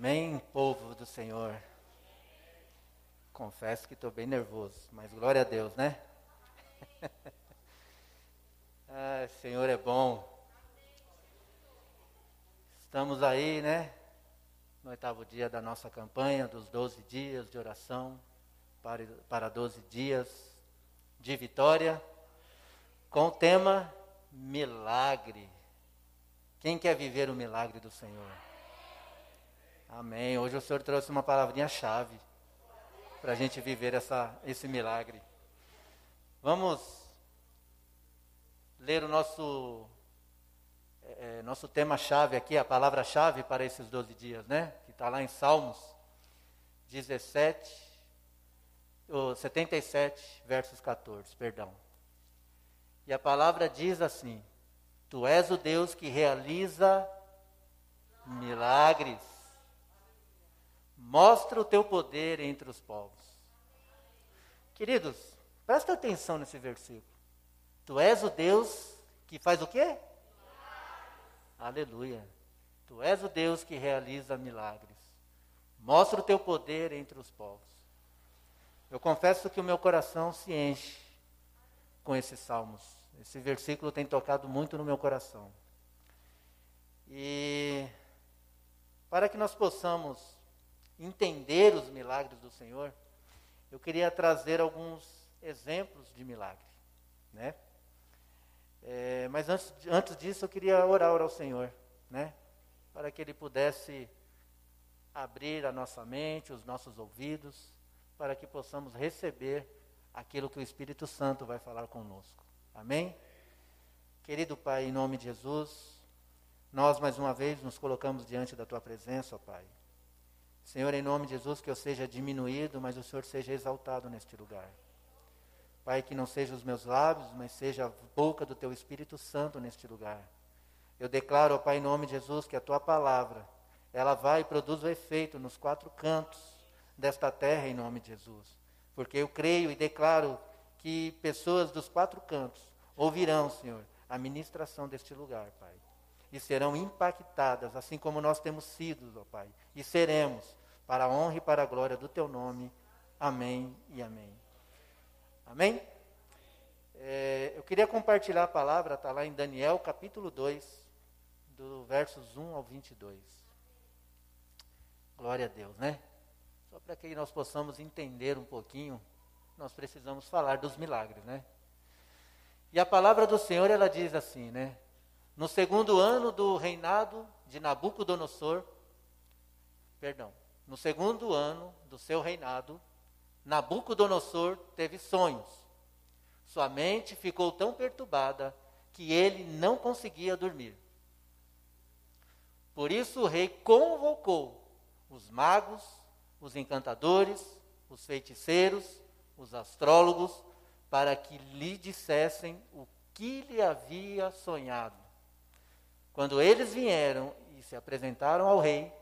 Amém, povo do Senhor. Confesso que estou bem nervoso, mas glória a Deus, né? ah, Senhor é bom. Estamos aí, né? No oitavo dia da nossa campanha, dos 12 dias de oração para, para 12 dias de vitória, com o tema milagre. Quem quer viver o milagre do Senhor? Amém. Hoje o Senhor trouxe uma palavrinha-chave para a gente viver essa, esse milagre. Vamos ler o nosso, é, nosso tema-chave aqui, a palavra-chave para esses 12 dias, né? Que está lá em Salmos 17, ou 77, versos 14, perdão. E a palavra diz assim: Tu és o Deus que realiza milagres. Mostra o teu poder entre os povos. Queridos, presta atenção nesse versículo. Tu és o Deus que faz o quê? Aleluia. Tu és o Deus que realiza milagres. Mostra o teu poder entre os povos. Eu confesso que o meu coração se enche com esses salmos. Esse versículo tem tocado muito no meu coração. E para que nós possamos entender os milagres do Senhor, eu queria trazer alguns exemplos de milagre, né? É, mas antes, antes disso, eu queria orar ao Senhor, né? Para que Ele pudesse abrir a nossa mente, os nossos ouvidos, para que possamos receber aquilo que o Espírito Santo vai falar conosco. Amém? Querido Pai, em nome de Jesus, nós mais uma vez nos colocamos diante da Tua presença, ó Pai. Senhor, em nome de Jesus, que eu seja diminuído, mas o Senhor seja exaltado neste lugar. Pai, que não seja os meus lábios, mas seja a boca do Teu Espírito Santo neste lugar. Eu declaro, ó Pai, em nome de Jesus, que a Tua palavra, ela vai e produz o efeito nos quatro cantos desta terra, em nome de Jesus. Porque eu creio e declaro que pessoas dos quatro cantos ouvirão, Senhor, a ministração deste lugar, Pai. E serão impactadas, assim como nós temos sido, ó Pai. E seremos, para a honra e para a glória do Teu nome. Amém e amém. Amém? É, eu queria compartilhar a palavra, está lá em Daniel capítulo 2, do versos 1 ao 22. Glória a Deus, né? Só para que nós possamos entender um pouquinho nós precisamos falar dos milagres, né? E a palavra do Senhor, ela diz assim, né? No segundo ano do reinado de Nabucodonosor, perdão, no segundo ano do seu reinado, Nabucodonosor teve sonhos. Sua mente ficou tão perturbada que ele não conseguia dormir. Por isso o rei convocou os magos, os encantadores, os feiticeiros os astrólogos, para que lhe dissessem o que lhe havia sonhado. Quando eles vieram e se apresentaram ao rei,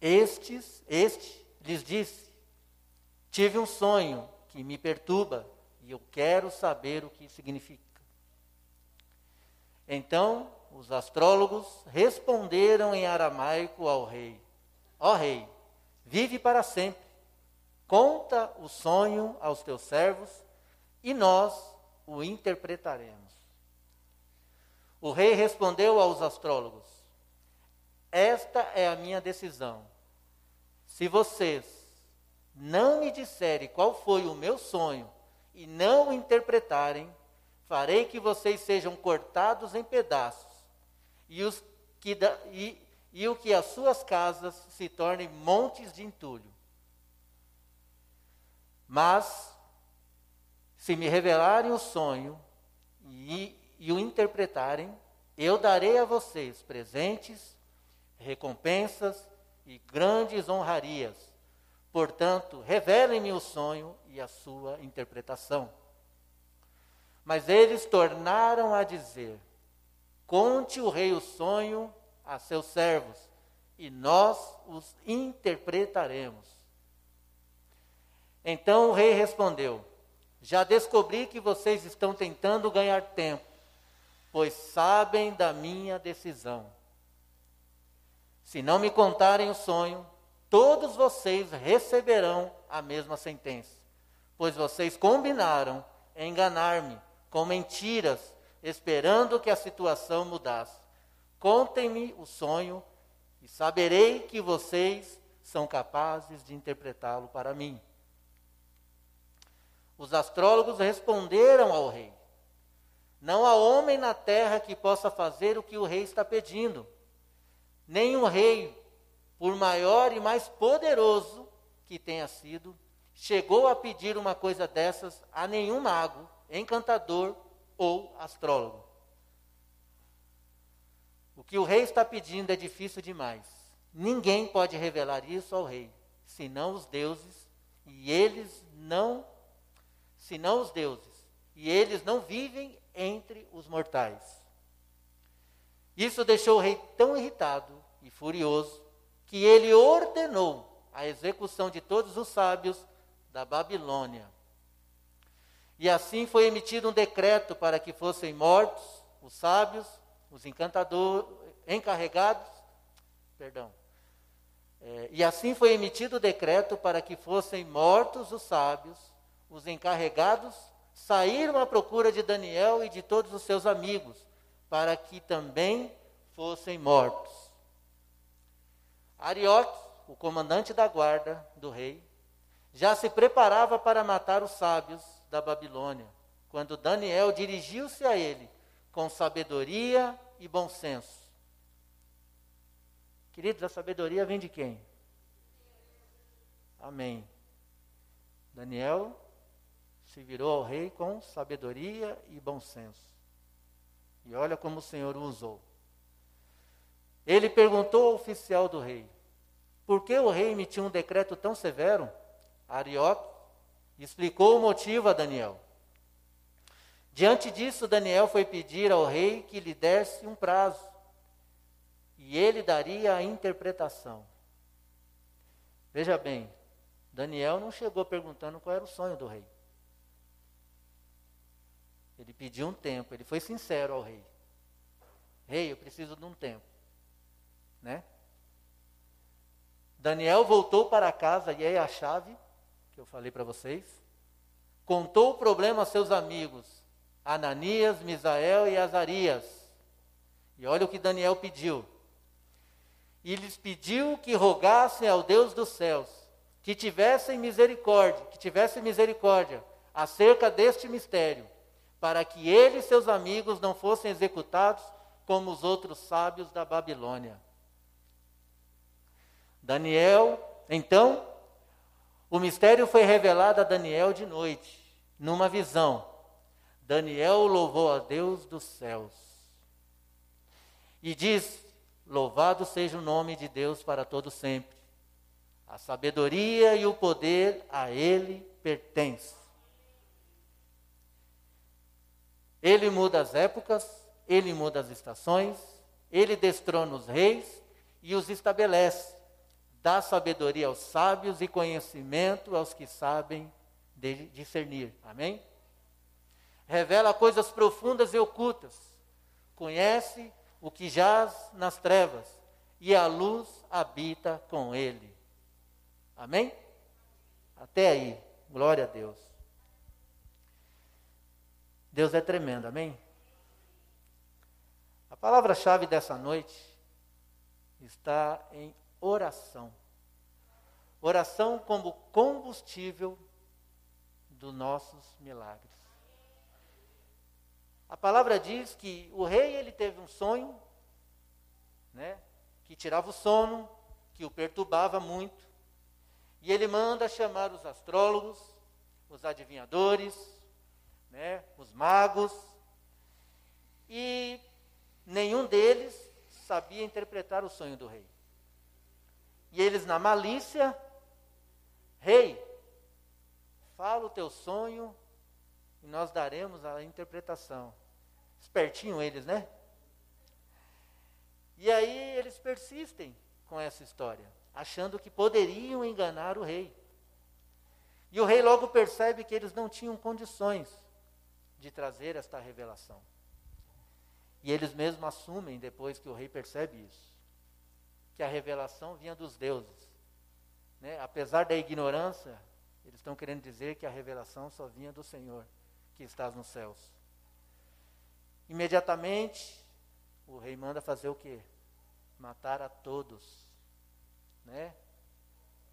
estes, este lhes disse: Tive um sonho que me perturba e eu quero saber o que significa. Então os astrólogos responderam em aramaico ao rei: Ó oh, rei, vive para sempre. Conta o sonho aos teus servos e nós o interpretaremos. O rei respondeu aos astrólogos: Esta é a minha decisão. Se vocês não me disserem qual foi o meu sonho e não o interpretarem, farei que vocês sejam cortados em pedaços e, os que da, e, e o que as suas casas se tornem montes de entulho. Mas, se me revelarem o sonho e, e o interpretarem, eu darei a vocês presentes, recompensas e grandes honrarias. Portanto, revelem-me o sonho e a sua interpretação. Mas eles tornaram a dizer: Conte o rei o sonho a seus servos, e nós os interpretaremos. Então o rei respondeu: Já descobri que vocês estão tentando ganhar tempo, pois sabem da minha decisão. Se não me contarem o sonho, todos vocês receberão a mesma sentença, pois vocês combinaram enganar-me com mentiras, esperando que a situação mudasse. Contem-me o sonho e saberei que vocês são capazes de interpretá-lo para mim. Os astrólogos responderam ao rei: Não há homem na terra que possa fazer o que o rei está pedindo. Nenhum rei, por maior e mais poderoso que tenha sido, chegou a pedir uma coisa dessas a nenhum mago, encantador ou astrólogo. O que o rei está pedindo é difícil demais. Ninguém pode revelar isso ao rei, senão os deuses, e eles não, senão os deuses, e eles não vivem entre os mortais. Isso deixou o rei tão irritado e furioso que ele ordenou a execução de todos os sábios da Babilônia. E assim foi emitido um decreto para que fossem mortos os sábios os encantadores, encarregados, perdão. É, e assim foi emitido o decreto para que fossem mortos os sábios, os encarregados saíram à procura de Daniel e de todos os seus amigos, para que também fossem mortos. Arioque, o comandante da guarda do rei, já se preparava para matar os sábios da Babilônia, quando Daniel dirigiu-se a ele com sabedoria e bom senso. Queridos, a sabedoria vem de quem? Amém. Daniel se virou ao rei com sabedoria e bom senso. E olha como o Senhor o usou. Ele perguntou ao oficial do rei: Por que o rei emitiu um decreto tão severo? Arioque explicou o motivo a Daniel. Diante disso, Daniel foi pedir ao rei que lhe desse um prazo, e ele daria a interpretação. Veja bem, Daniel não chegou perguntando qual era o sonho do rei. Ele pediu um tempo, ele foi sincero ao rei. Rei, eu preciso de um tempo. Né? Daniel voltou para casa, e aí a chave, que eu falei para vocês, contou o problema a seus amigos, Ananias, Misael e Azarias. E olha o que Daniel pediu. E lhes pediu que rogassem ao Deus dos céus, que tivessem misericórdia, que tivessem misericórdia acerca deste mistério, para que ele e seus amigos não fossem executados como os outros sábios da Babilônia. Daniel, então, o mistério foi revelado a Daniel de noite, numa visão. Daniel louvou a Deus dos céus e diz: Louvado seja o nome de Deus para todo sempre. A sabedoria e o poder a ele pertencem. Ele muda as épocas, ele muda as estações, ele destrona os reis e os estabelece. Dá sabedoria aos sábios e conhecimento aos que sabem discernir. Amém? revela coisas profundas e ocultas, conhece o que jaz nas trevas, e a luz habita com ele. Amém? Até aí, glória a Deus. Deus é tremendo, amém? A palavra-chave dessa noite está em oração. Oração como combustível dos nossos milagres. A palavra diz que o rei ele teve um sonho, né, que tirava o sono, que o perturbava muito. E ele manda chamar os astrólogos, os adivinhadores, né, os magos. E nenhum deles sabia interpretar o sonho do rei. E eles, na malícia, rei, fala o teu sonho e nós daremos a interpretação. Espertinho eles, né? E aí eles persistem com essa história, achando que poderiam enganar o rei. E o rei logo percebe que eles não tinham condições de trazer esta revelação. E eles mesmos assumem depois que o rei percebe isso. que a revelação vinha dos deuses. Né? Apesar da ignorância, eles estão querendo dizer que a revelação só vinha do Senhor, que estás nos céus. Imediatamente, o rei manda fazer o quê? Matar a todos. Né?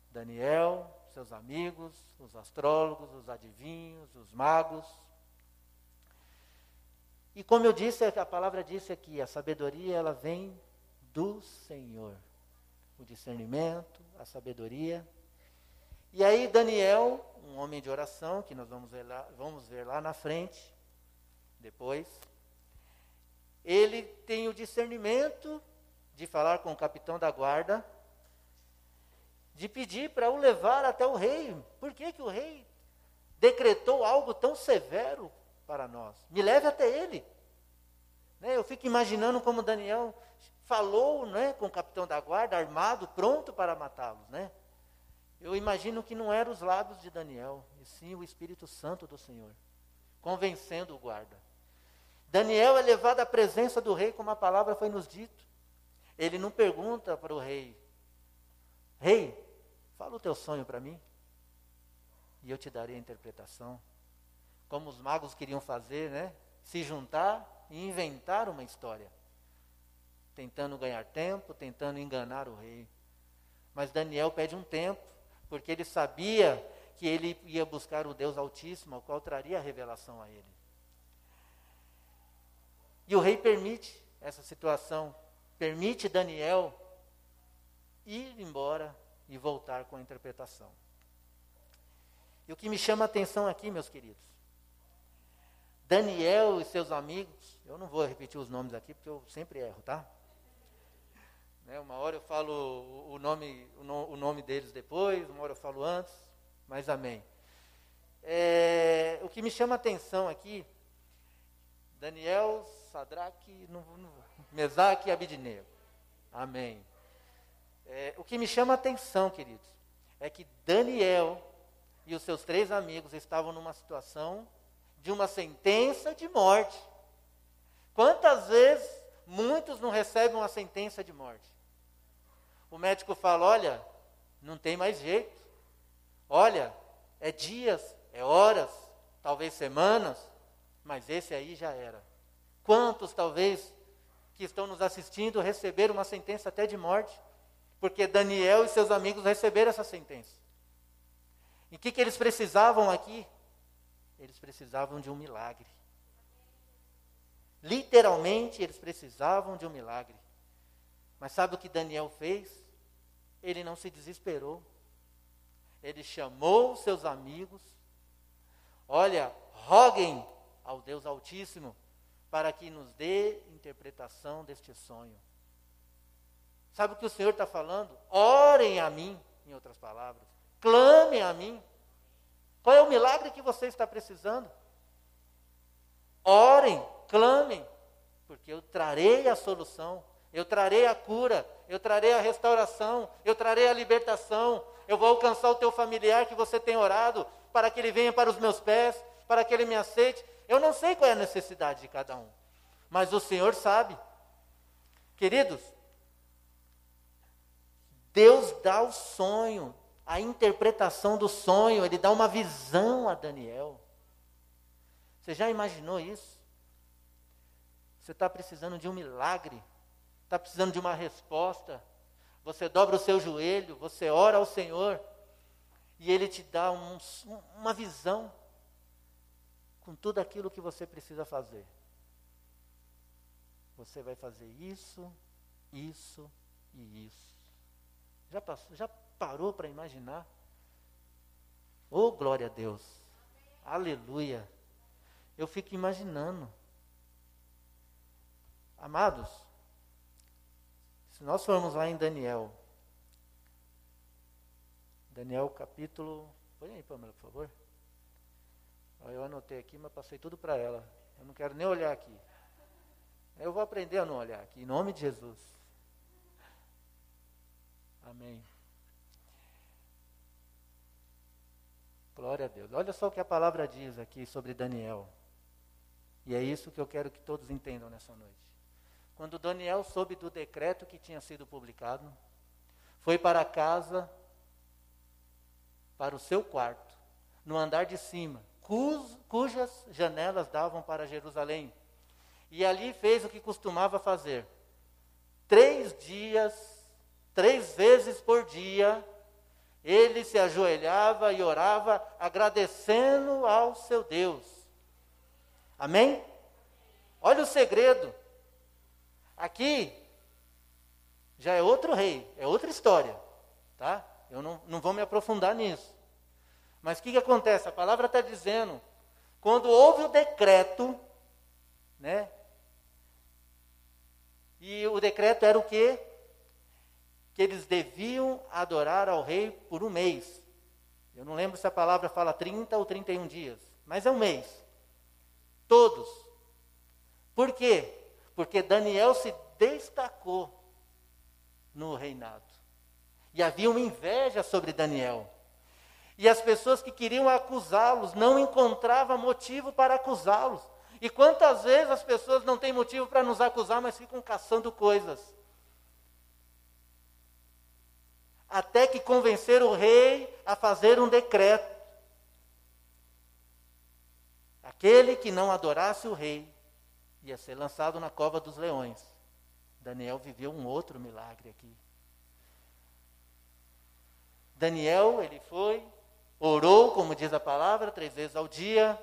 Daniel, seus amigos, os astrólogos, os adivinhos, os magos. E como eu disse, a palavra disse aqui, a sabedoria ela vem do Senhor. O discernimento, a sabedoria. E aí Daniel, um homem de oração, que nós vamos ver lá, vamos ver lá na frente, depois, ele tem o discernimento de falar com o capitão da guarda, de pedir para o levar até o rei. Por que, que o rei decretou algo tão severo para nós? Me leve até ele. Né, eu fico imaginando como Daniel falou né, com o capitão da guarda, armado, pronto para matá-los. Né? Eu imagino que não eram os lábios de Daniel, e sim o Espírito Santo do Senhor, convencendo o guarda. Daniel é levado à presença do rei, como a palavra foi nos dito. Ele não pergunta para o rei: Rei, fala o teu sonho para mim, e eu te darei a interpretação. Como os magos queriam fazer, né? Se juntar e inventar uma história, tentando ganhar tempo, tentando enganar o rei. Mas Daniel pede um tempo, porque ele sabia que ele ia buscar o Deus Altíssimo, ao qual traria a revelação a ele. E o rei permite essa situação, permite Daniel ir embora e voltar com a interpretação. E o que me chama a atenção aqui, meus queridos, Daniel e seus amigos, eu não vou repetir os nomes aqui porque eu sempre erro, tá? Né, uma hora eu falo o nome, o nome deles depois, uma hora eu falo antes, mas amém. É, o que me chama a atenção aqui, Daniel, Sadraque, Mesaque e Abidineu. Amém. É, o que me chama a atenção, queridos, é que Daniel e os seus três amigos estavam numa situação de uma sentença de morte. Quantas vezes muitos não recebem uma sentença de morte? O médico fala: olha, não tem mais jeito. Olha, é dias, é horas, talvez semanas, mas esse aí já era. Quantos, talvez, que estão nos assistindo receberam uma sentença até de morte? Porque Daniel e seus amigos receberam essa sentença. E o que, que eles precisavam aqui? Eles precisavam de um milagre. Literalmente, eles precisavam de um milagre. Mas sabe o que Daniel fez? Ele não se desesperou. Ele chamou seus amigos. Olha, roguem ao Deus Altíssimo para que nos dê interpretação deste sonho. Sabe o que o Senhor está falando? Orem a mim, em outras palavras. Clamem a mim. Qual é o milagre que você está precisando? Orem, clamem, porque eu trarei a solução, eu trarei a cura, eu trarei a restauração, eu trarei a libertação, eu vou alcançar o teu familiar que você tem orado, para que ele venha para os meus pés, para que ele me aceite. Eu não sei qual é a necessidade de cada um, mas o Senhor sabe. Queridos, Deus dá o sonho, a interpretação do sonho, ele dá uma visão a Daniel. Você já imaginou isso? Você está precisando de um milagre, está precisando de uma resposta. Você dobra o seu joelho, você ora ao Senhor, e Ele te dá um, uma visão com tudo aquilo que você precisa fazer. Você vai fazer isso, isso e isso. Já, passou, já parou para imaginar? Oh, glória a Deus. Aleluia. Eu fico imaginando. Amados, se nós formos lá em Daniel, Daniel capítulo. Põe aí, Pamela, por favor. Eu anotei aqui, mas passei tudo para ela. Eu não quero nem olhar aqui. Eu vou aprender a não olhar aqui, em nome de Jesus. Amém. Glória a Deus. Olha só o que a palavra diz aqui sobre Daniel. E é isso que eu quero que todos entendam nessa noite. Quando Daniel soube do decreto que tinha sido publicado, foi para casa, para o seu quarto, no andar de cima, cujas janelas davam para Jerusalém. E ali fez o que costumava fazer. Três dias, três vezes por dia, ele se ajoelhava e orava, agradecendo ao seu Deus. Amém? Olha o segredo. Aqui já é outro rei, é outra história, tá? Eu não, não vou me aprofundar nisso. Mas o que, que acontece? A palavra está dizendo, quando houve o decreto, né? E o decreto era o quê? Que eles deviam adorar ao rei por um mês. Eu não lembro se a palavra fala 30 ou 31 dias, mas é um mês. Todos. Por quê? Porque Daniel se destacou no reinado. E havia uma inveja sobre Daniel. E as pessoas que queriam acusá-los não encontravam motivo para acusá-los. E quantas vezes as pessoas não têm motivo para nos acusar, mas ficam caçando coisas. Até que convencer o rei a fazer um decreto. Aquele que não adorasse o rei ia ser lançado na cova dos leões. Daniel viveu um outro milagre aqui. Daniel, ele foi, orou, como diz a palavra, três vezes ao dia.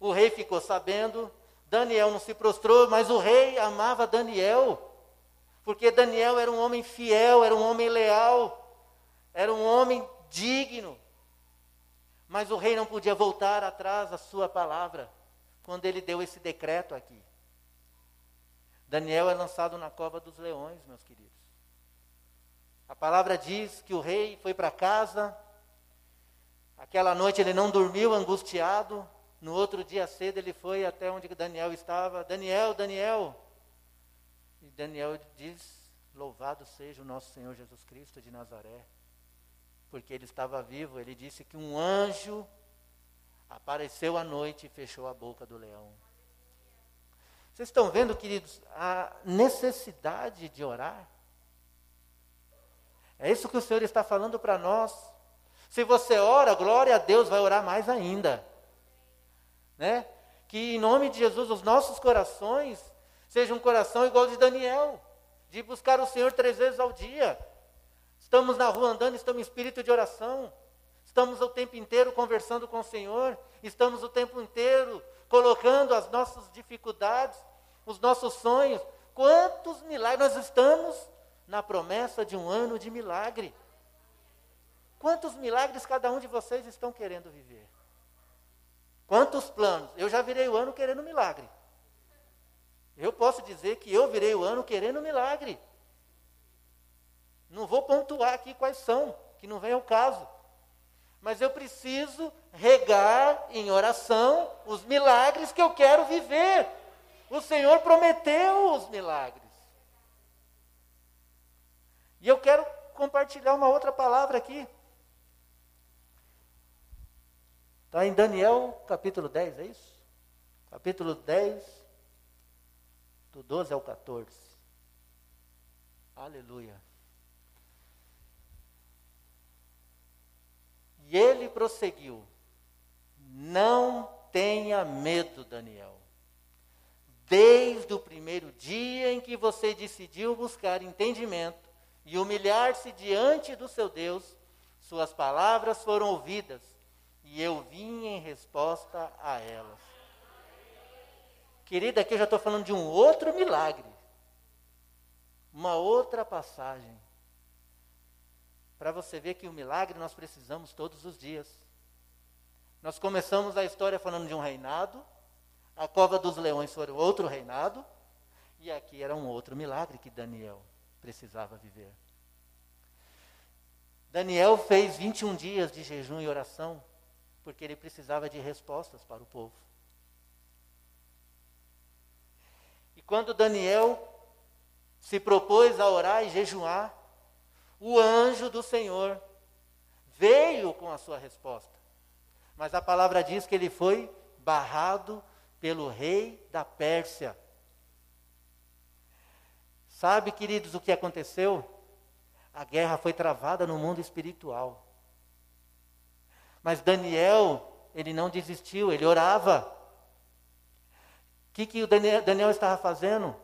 O rei ficou sabendo. Daniel não se prostrou, mas o rei amava Daniel, porque Daniel era um homem fiel, era um homem leal, era um homem digno. Mas o rei não podia voltar atrás da sua palavra, quando ele deu esse decreto aqui. Daniel é lançado na cova dos leões, meus queridos. A palavra diz que o rei foi para casa, aquela noite ele não dormiu angustiado, no outro dia cedo ele foi até onde Daniel estava. Daniel, Daniel. Daniel diz: Louvado seja o nosso Senhor Jesus Cristo de Nazaré. Porque ele estava vivo, ele disse que um anjo apareceu à noite e fechou a boca do leão. Vocês estão vendo, queridos, a necessidade de orar? É isso que o Senhor está falando para nós. Se você ora, glória a Deus, vai orar mais ainda. Né? Que em nome de Jesus os nossos corações sejam um coração igual de Daniel, de buscar o Senhor três vezes ao dia. Estamos na rua andando, estamos em espírito de oração. Estamos o tempo inteiro conversando com o Senhor, estamos o tempo inteiro colocando as nossas dificuldades, os nossos sonhos. Quantos milagres nós estamos na promessa de um ano de milagre? Quantos milagres cada um de vocês estão querendo viver? Quantos planos? Eu já virei o ano querendo milagre. Eu posso dizer que eu virei o ano querendo milagre. Não vou pontuar aqui quais são, que não vem ao caso. Mas eu preciso regar em oração os milagres que eu quero viver. O Senhor prometeu os milagres. E eu quero compartilhar uma outra palavra aqui. Está em Daniel capítulo 10, é isso? Capítulo 10, do 12 ao 14. Aleluia. E ele prosseguiu: Não tenha medo, Daniel. Desde o primeiro dia em que você decidiu buscar entendimento e humilhar-se diante do seu Deus, suas palavras foram ouvidas e eu vim em resposta a elas. Querida, aqui eu já estou falando de um outro milagre, uma outra passagem. Para você ver que o milagre nós precisamos todos os dias. Nós começamos a história falando de um reinado, a cova dos leões foi outro reinado, e aqui era um outro milagre que Daniel precisava viver. Daniel fez 21 dias de jejum e oração, porque ele precisava de respostas para o povo. E quando Daniel se propôs a orar e jejuar, o anjo do Senhor veio com a sua resposta. Mas a palavra diz que ele foi barrado pelo rei da Pérsia. Sabe, queridos, o que aconteceu? a guerra foi travada no mundo espiritual. Mas Daniel, ele não desistiu, ele orava. O que, que o Daniel, Daniel estava fazendo?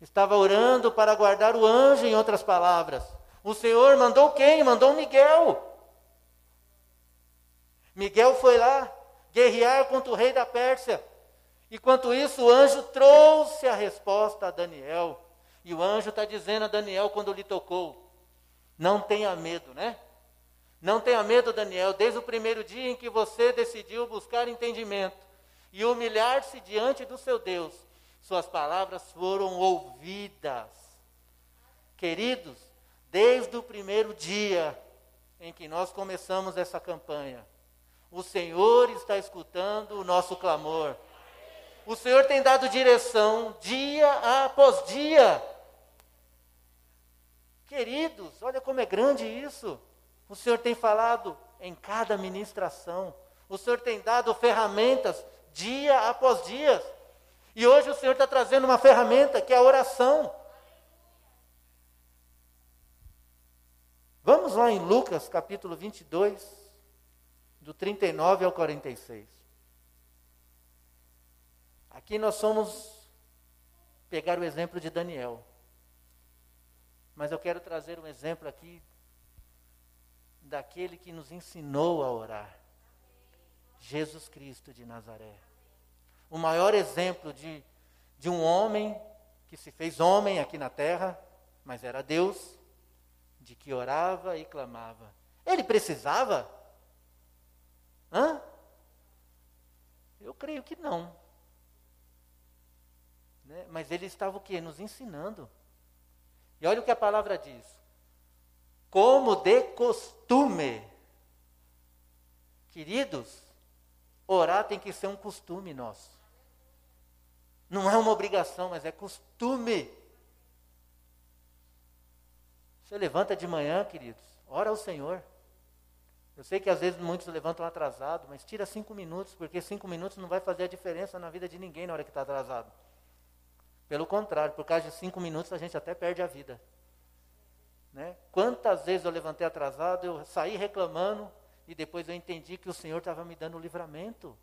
Estava orando para guardar o anjo, em outras palavras. O Senhor mandou quem? Mandou Miguel. Miguel foi lá guerrear contra o rei da Pérsia. Enquanto isso, o anjo trouxe a resposta a Daniel. E o anjo está dizendo a Daniel quando lhe tocou: Não tenha medo, né? Não tenha medo, Daniel, desde o primeiro dia em que você decidiu buscar entendimento e humilhar-se diante do seu Deus, suas palavras foram ouvidas. Queridos, desde o primeiro dia em que nós começamos essa campanha, o Senhor está escutando o nosso clamor. O Senhor tem dado direção dia após dia. Queridos, olha como é grande isso. O Senhor tem falado em cada ministração. O Senhor tem dado ferramentas dia após dia. E hoje o Senhor está trazendo uma ferramenta que é a oração. Vamos lá em Lucas capítulo 22, do 39 ao 46. Aqui nós somos pegar o exemplo de Daniel. Mas eu quero trazer um exemplo aqui daquele que nos ensinou a orar. Jesus Cristo de Nazaré. O maior exemplo de, de um homem que se fez homem aqui na terra, mas era Deus, de que orava e clamava. Ele precisava? Hã? Eu creio que não. Né? Mas ele estava o quê? Nos ensinando. E olha o que a palavra diz como de costume. Queridos, orar tem que ser um costume nosso. Não é uma obrigação, mas é costume. Você levanta de manhã, queridos, ora ao Senhor. Eu sei que às vezes muitos levantam atrasado, mas tira cinco minutos, porque cinco minutos não vai fazer a diferença na vida de ninguém na hora que está atrasado. Pelo contrário, por causa de cinco minutos a gente até perde a vida. Né? Quantas vezes eu levantei atrasado, eu saí reclamando e depois eu entendi que o Senhor estava me dando livramento.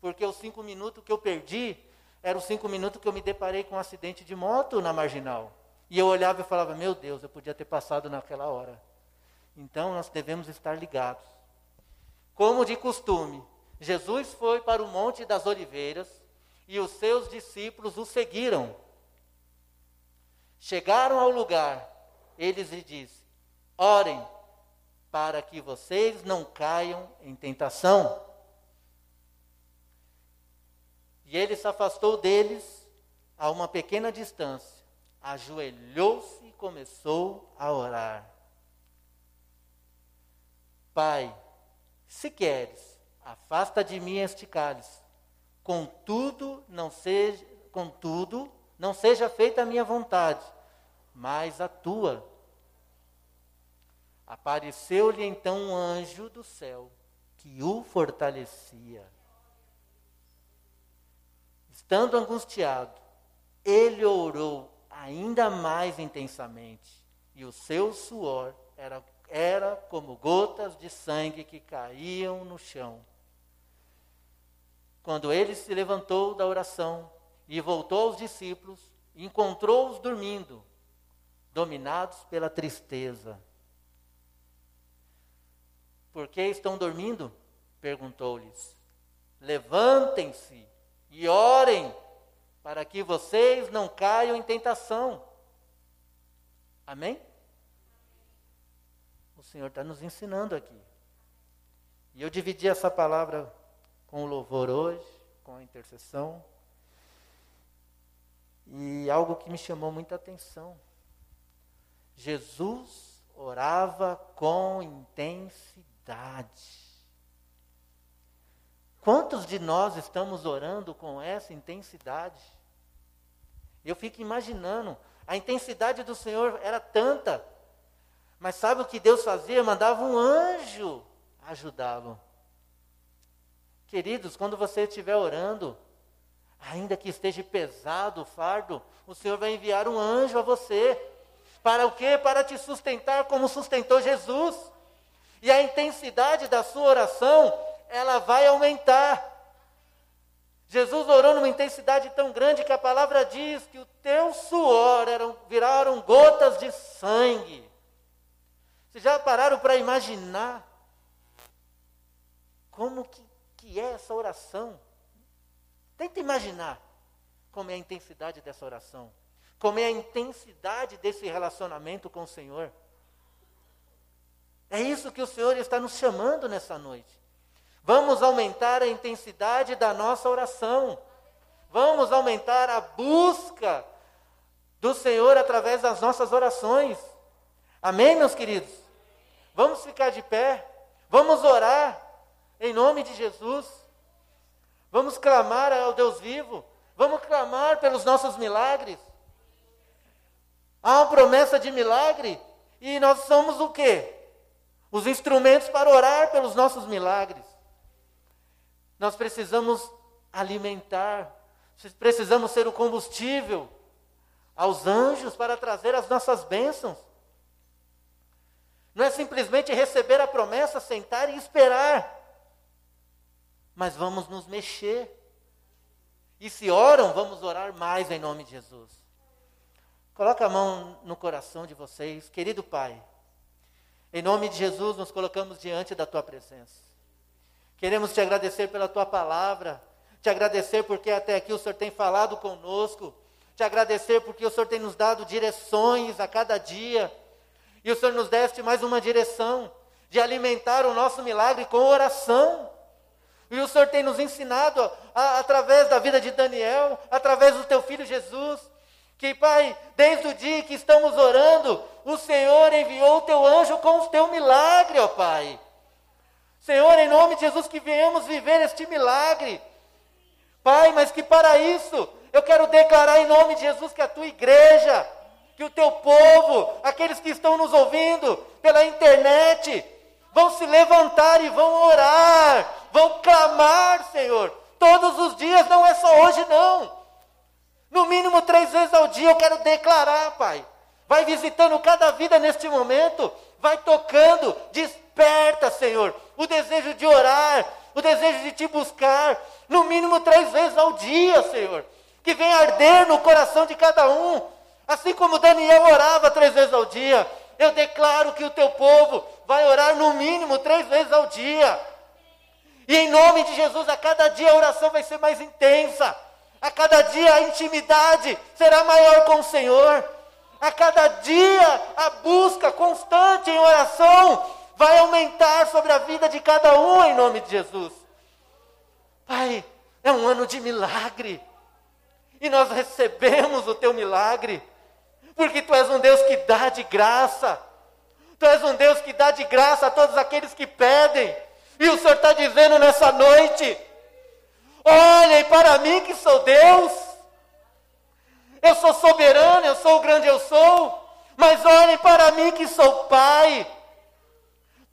Porque os cinco minutos que eu perdi eram os cinco minutos que eu me deparei com um acidente de moto na marginal. E eu olhava e falava: Meu Deus, eu podia ter passado naquela hora. Então nós devemos estar ligados. Como de costume, Jesus foi para o Monte das Oliveiras e os seus discípulos o seguiram. Chegaram ao lugar eles lhe disse: Orem para que vocês não caiam em tentação. E ele se afastou deles a uma pequena distância, ajoelhou-se e começou a orar. Pai, se queres, afasta de mim este cálice. Contudo, não seja, contudo, não seja feita a minha vontade, mas a tua. Apareceu-lhe então um anjo do céu que o fortalecia. Estando angustiado, ele orou ainda mais intensamente, e o seu suor era, era como gotas de sangue que caíam no chão. Quando ele se levantou da oração e voltou aos discípulos, encontrou-os dormindo, dominados pela tristeza. Por que estão dormindo? Perguntou-lhes. Levantem-se e orem, para que vocês não caiam em tentação. Amém? O Senhor está nos ensinando aqui. E eu dividi essa palavra com o louvor hoje, com a intercessão. E algo que me chamou muita atenção. Jesus orava com intensidade intensidade. Quantos de nós estamos orando com essa intensidade? Eu fico imaginando, a intensidade do Senhor era tanta, mas sabe o que Deus fazia? Mandava um anjo ajudá-lo. Queridos, quando você estiver orando, ainda que esteja pesado o fardo, o Senhor vai enviar um anjo a você Para o quê? Para te sustentar como sustentou Jesus. E a intensidade da sua oração, ela vai aumentar. Jesus orou numa intensidade tão grande que a palavra diz que o teu suor eram, viraram gotas de sangue. Vocês já pararam para imaginar como que, que é essa oração? Tenta imaginar como é a intensidade dessa oração, como é a intensidade desse relacionamento com o Senhor. É isso que o Senhor está nos chamando nessa noite. Vamos aumentar a intensidade da nossa oração. Vamos aumentar a busca do Senhor através das nossas orações. Amém, meus queridos? Vamos ficar de pé. Vamos orar em nome de Jesus. Vamos clamar ao Deus vivo. Vamos clamar pelos nossos milagres. Há uma promessa de milagre e nós somos o quê? Os instrumentos para orar pelos nossos milagres. Nós precisamos alimentar, precisamos ser o combustível aos anjos para trazer as nossas bênçãos. Não é simplesmente receber a promessa, sentar e esperar, mas vamos nos mexer. E se oram, vamos orar mais em nome de Jesus. Coloca a mão no coração de vocês, querido Pai. Em nome de Jesus, nos colocamos diante da tua presença. Queremos te agradecer pela tua palavra, te agradecer porque até aqui o Senhor tem falado conosco, te agradecer porque o Senhor tem nos dado direções a cada dia, e o Senhor nos deste mais uma direção de alimentar o nosso milagre com oração. E o Senhor tem nos ensinado, a, através da vida de Daniel, através do teu filho Jesus, que, Pai, desde o dia que estamos orando, o Senhor enviou o teu anjo com o teu milagre, ó Pai. Senhor, em nome de Jesus, que venhamos viver este milagre. Pai, mas que para isso eu quero declarar em nome de Jesus que a tua igreja, que o teu povo, aqueles que estão nos ouvindo pela internet, vão se levantar e vão orar, vão clamar, Senhor. Todos os dias, não é só hoje, não. No mínimo três vezes ao dia eu quero declarar, Pai. Vai visitando cada vida neste momento, vai tocando, desperta, Senhor, o desejo de orar, o desejo de te buscar, no mínimo três vezes ao dia, Senhor. Que venha arder no coração de cada um, assim como Daniel orava três vezes ao dia. Eu declaro que o teu povo vai orar no mínimo três vezes ao dia. E em nome de Jesus, a cada dia a oração vai ser mais intensa. A cada dia a intimidade será maior com o Senhor. A cada dia a busca constante em oração vai aumentar sobre a vida de cada um em nome de Jesus. Pai, é um ano de milagre. E nós recebemos o teu milagre. Porque tu és um Deus que dá de graça. Tu és um Deus que dá de graça a todos aqueles que pedem. E o Senhor está dizendo nessa noite: Olhem para mim que sou Deus. Eu sou soberano, eu sou o grande eu sou. Mas olhem para mim que sou pai.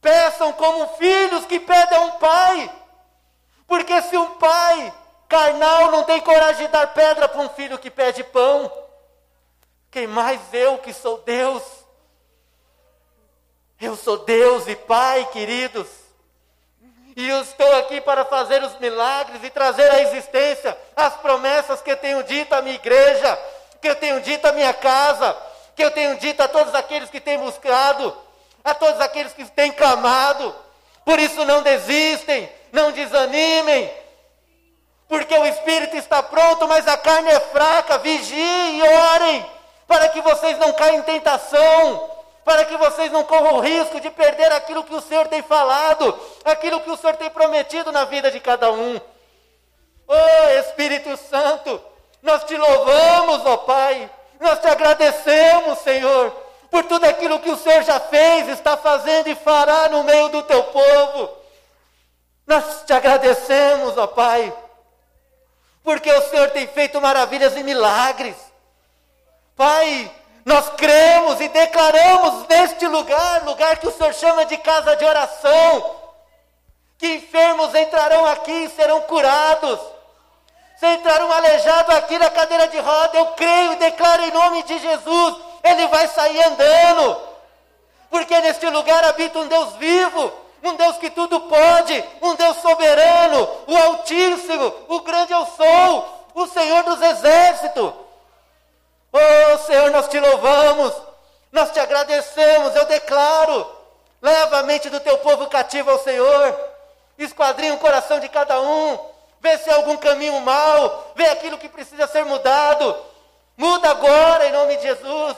Peçam como filhos que pedem a um pai. Porque se um pai carnal não tem coragem de dar pedra para um filho que pede pão, quem mais eu que sou Deus? Eu sou Deus e Pai, queridos. E eu estou aqui para fazer os milagres e trazer à existência as promessas que eu tenho dito à minha igreja, que eu tenho dito à minha casa, que eu tenho dito a todos aqueles que têm buscado, a todos aqueles que têm clamado. Por isso não desistem, não desanimem, porque o espírito está pronto, mas a carne é fraca. Vigiem e orem, para que vocês não caiam em tentação para que vocês não corram o risco de perder aquilo que o Senhor tem falado, aquilo que o Senhor tem prometido na vida de cada um. Oh Espírito Santo, nós te louvamos, ó oh Pai, nós te agradecemos, Senhor, por tudo aquilo que o Senhor já fez, está fazendo e fará no meio do teu povo. Nós te agradecemos, ó Pai, porque o Senhor tem feito maravilhas e milagres. Pai, nós cremos e declaramos neste lugar, lugar que o Senhor chama de casa de oração, que enfermos entrarão aqui e serão curados. Se entrar um aleijado aqui na cadeira de roda, eu creio e declaro em nome de Jesus, ele vai sair andando, porque neste lugar habita um Deus vivo, um Deus que tudo pode, um Deus soberano, o Altíssimo, o grande eu sou, o Senhor dos exércitos. Oh Senhor, nós te louvamos, nós te agradecemos, eu declaro, leva a mente do teu povo cativo ao Senhor, esquadrinha o coração de cada um, vê se há algum caminho mau, vê aquilo que precisa ser mudado, muda agora em nome de Jesus,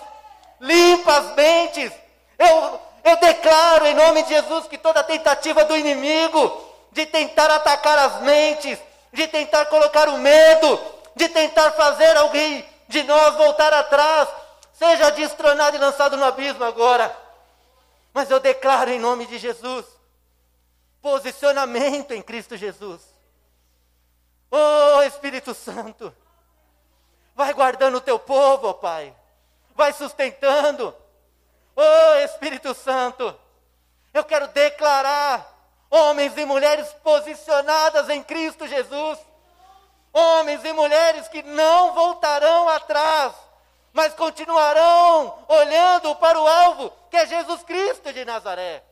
limpa as mentes, eu, eu declaro em nome de Jesus que toda tentativa do inimigo de tentar atacar as mentes, de tentar colocar o medo, de tentar fazer alguém de nós voltar atrás, seja destronado e lançado no abismo agora. Mas eu declaro em nome de Jesus, posicionamento em Cristo Jesus. Oh Espírito Santo, vai guardando o teu povo, ó Pai, vai sustentando. Oh Espírito Santo, eu quero declarar homens e mulheres posicionadas em Cristo Jesus, homens e mulheres que não voltarão atrás, mas continuarão olhando para o alvo, que é Jesus Cristo de Nazaré.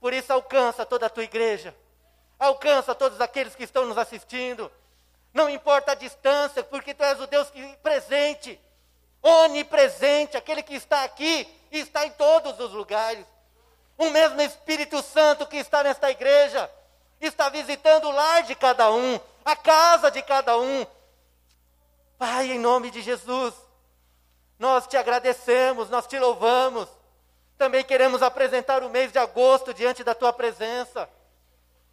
Por isso, alcança toda a tua igreja, alcança todos aqueles que estão nos assistindo. Não importa a distância, porque tu és o Deus que presente, onipresente, aquele que está aqui e está em todos os lugares. O mesmo Espírito Santo que está nesta igreja está visitando o lar de cada um, a casa de cada um. Pai, em nome de Jesus, nós te agradecemos, nós te louvamos. Também queremos apresentar o mês de agosto diante da tua presença.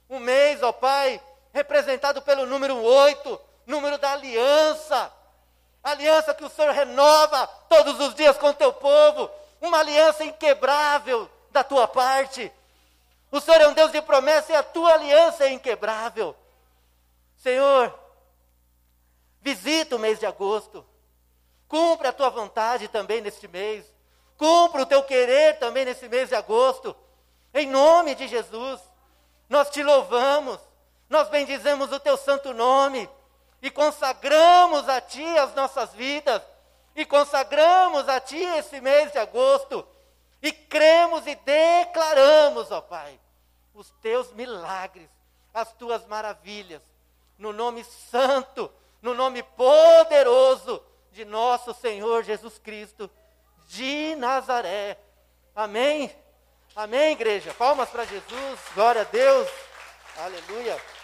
Um mês, ó Pai, representado pelo número 8, número da aliança. Aliança que o Senhor renova todos os dias com o teu povo. Uma aliança inquebrável da tua parte. O Senhor é um Deus de promessa e a tua aliança é inquebrável. Senhor, visita o mês de agosto. Cumpre a tua vontade também neste mês. Cumpra o teu querer também nesse mês de agosto. Em nome de Jesus, nós te louvamos, nós bendizemos o teu santo nome e consagramos a ti as nossas vidas e consagramos a ti esse mês de agosto e cremos e declaramos, ó Pai, os teus milagres, as tuas maravilhas, no nome santo, no nome poderoso de nosso Senhor Jesus Cristo de Nazaré. Amém? Amém, igreja? Palmas para Jesus, glória a Deus, aleluia.